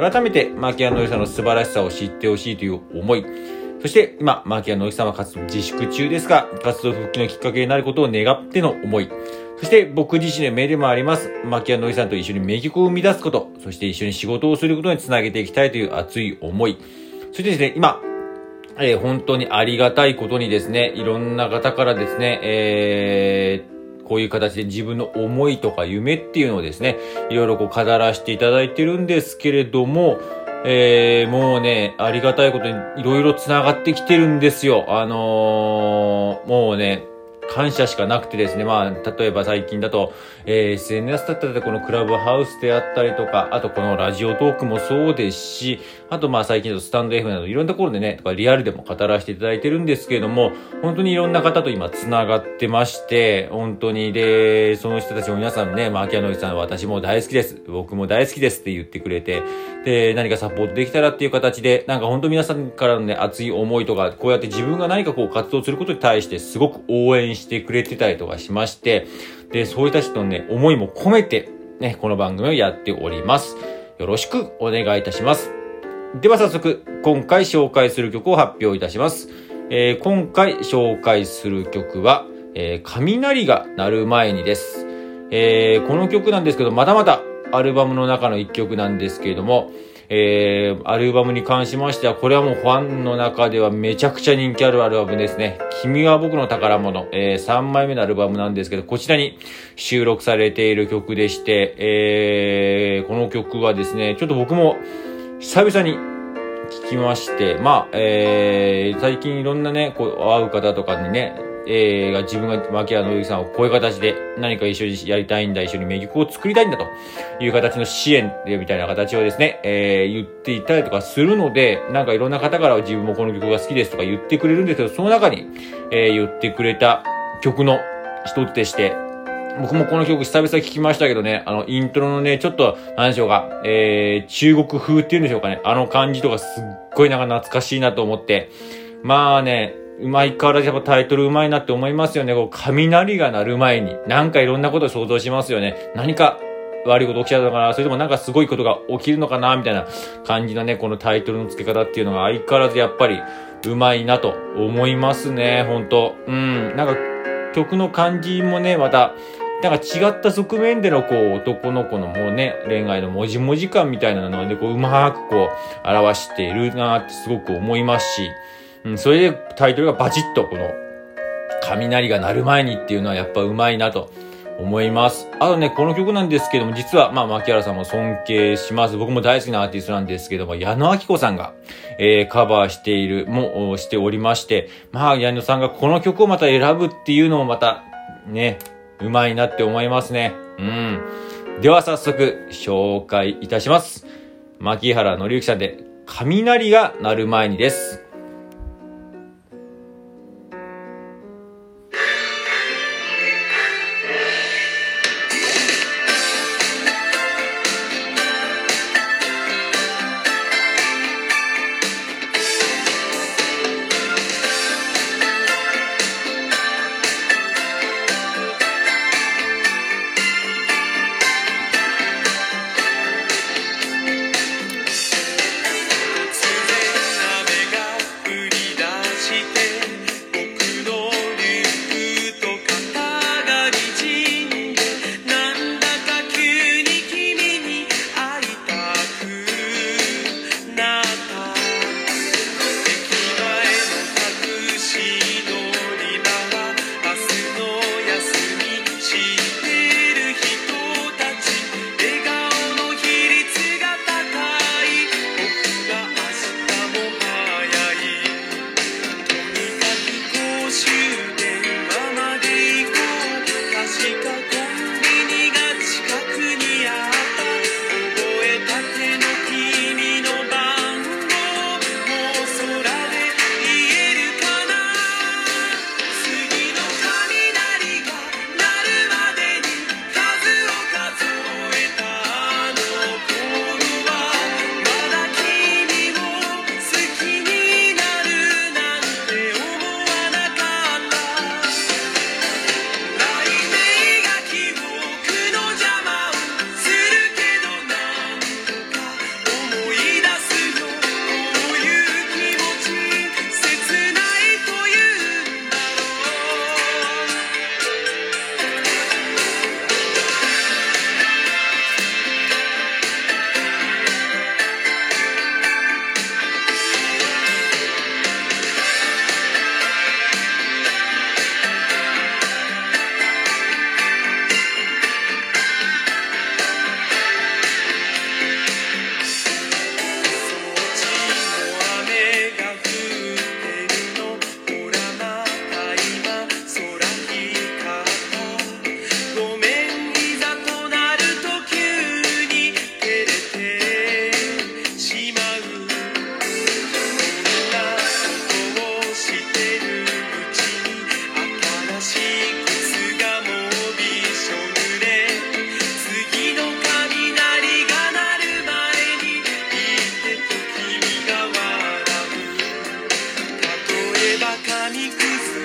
改めてマキアノイさんの素晴らしさを知ってほしいという思い、そして今、マキアノイさんは活動自粛中ですが、活動復帰のきっかけになることを願っての思い、そして僕自身の目でもあります、マキアノイさんと一緒に名曲を生み出すこと、そして一緒に仕事をすることにつなげていきたいという熱い思い、そしてですね、今、えー、本当にありがたいことにですね、いろんな方からですね、えー、こういう形で自分の思いとか夢っていうのをですね、いろいろこう語らせていただいてるんですけれども、えー、もうね、ありがたいことにいろいろ繋がってきてるんですよ。あのー、もうね、感謝しかなくてですね、まあ、例えば最近だと、えー、SNS だったりこのクラブハウスであったりとか、あとこのラジオトークもそうですし、あとまあ最近だとスタンド F などいろんなところでね、とかリアルでも語らせていただいてるんですけれども、本当にいろんな方と今繋がってまして、本当に、で、その人たちも皆さんね、まあ、秋ノイさん私も大好きです。僕も大好きですって言ってくれて、で、何かサポートできたらっていう形で、なんか本当皆さんからのね、熱い思いとか、こうやって自分が何かこう活動することに対してすごく応援してしてくれてたりとかしまして、で、そういった人のね、思いも込めて、ね、この番組をやっております。よろしくお願いいたします。では早速、今回紹介する曲を発表いたします。えー、今回紹介する曲は、えー、雷が鳴る前にです。えー、この曲なんですけど、まだまだアルバムの中の一曲なんですけれども、えー、アルバムに関しましては、これはもうファンの中ではめちゃくちゃ人気あるアルバムですね。君は僕の宝物、えー、3枚目のアルバムなんですけど、こちらに収録されている曲でして、えー、この曲はですね、ちょっと僕も久々に聞きまして、まあ、えー、最近いろんなね、こう、会う方とかにね、えー、自分が牧原のさんをこういう形で何か一緒にやりたいんだ、一緒に名曲を作りたいんだという形の支援みたいな形をですね、えー、言っていたりとかするので、なんかいろんな方から自分もこの曲が好きですとか言ってくれるんですけど、その中に、えー、言ってくれた曲の一つでして、僕もこの曲久々聞きましたけどね、あの、イントロのね、ちょっと、なんでしょうか、えー、中国風っていうんでしょうかね、あの感じとかすっごいなんか懐かしいなと思って、まあね、うまいからやっぱタイトルうまいなって思いますよね。こう、雷が鳴る前に、なんかいろんなことを想像しますよね。何か悪いこと起きちゃうのかなそれともなんかすごいことが起きるのかなみたいな感じのね、このタイトルの付け方っていうのが相変わらずやっぱりうまいなと思いますね、本当うん。なんか曲の感じもね、また、なんか違った側面でのこう男の子のもうね、恋愛のもじもじ感みたいなのでこううまくこう表しているなってすごく思いますし、うん、それでタイトルがバチッとこの、雷が鳴る前にっていうのはやっぱうまいなと思います。あとね、この曲なんですけども、実は、まあ、牧原さんも尊敬します。僕も大好きなアーティストなんですけども、矢野明子さんが、えー、カバーしている、も、しておりまして、まあ、矢野さんがこの曲をまた選ぶっていうのもまた、ね、うまいなって思いますね。うん。では早速、紹介いたします。牧原のりゆきさんで、雷が鳴る前にです。かに崩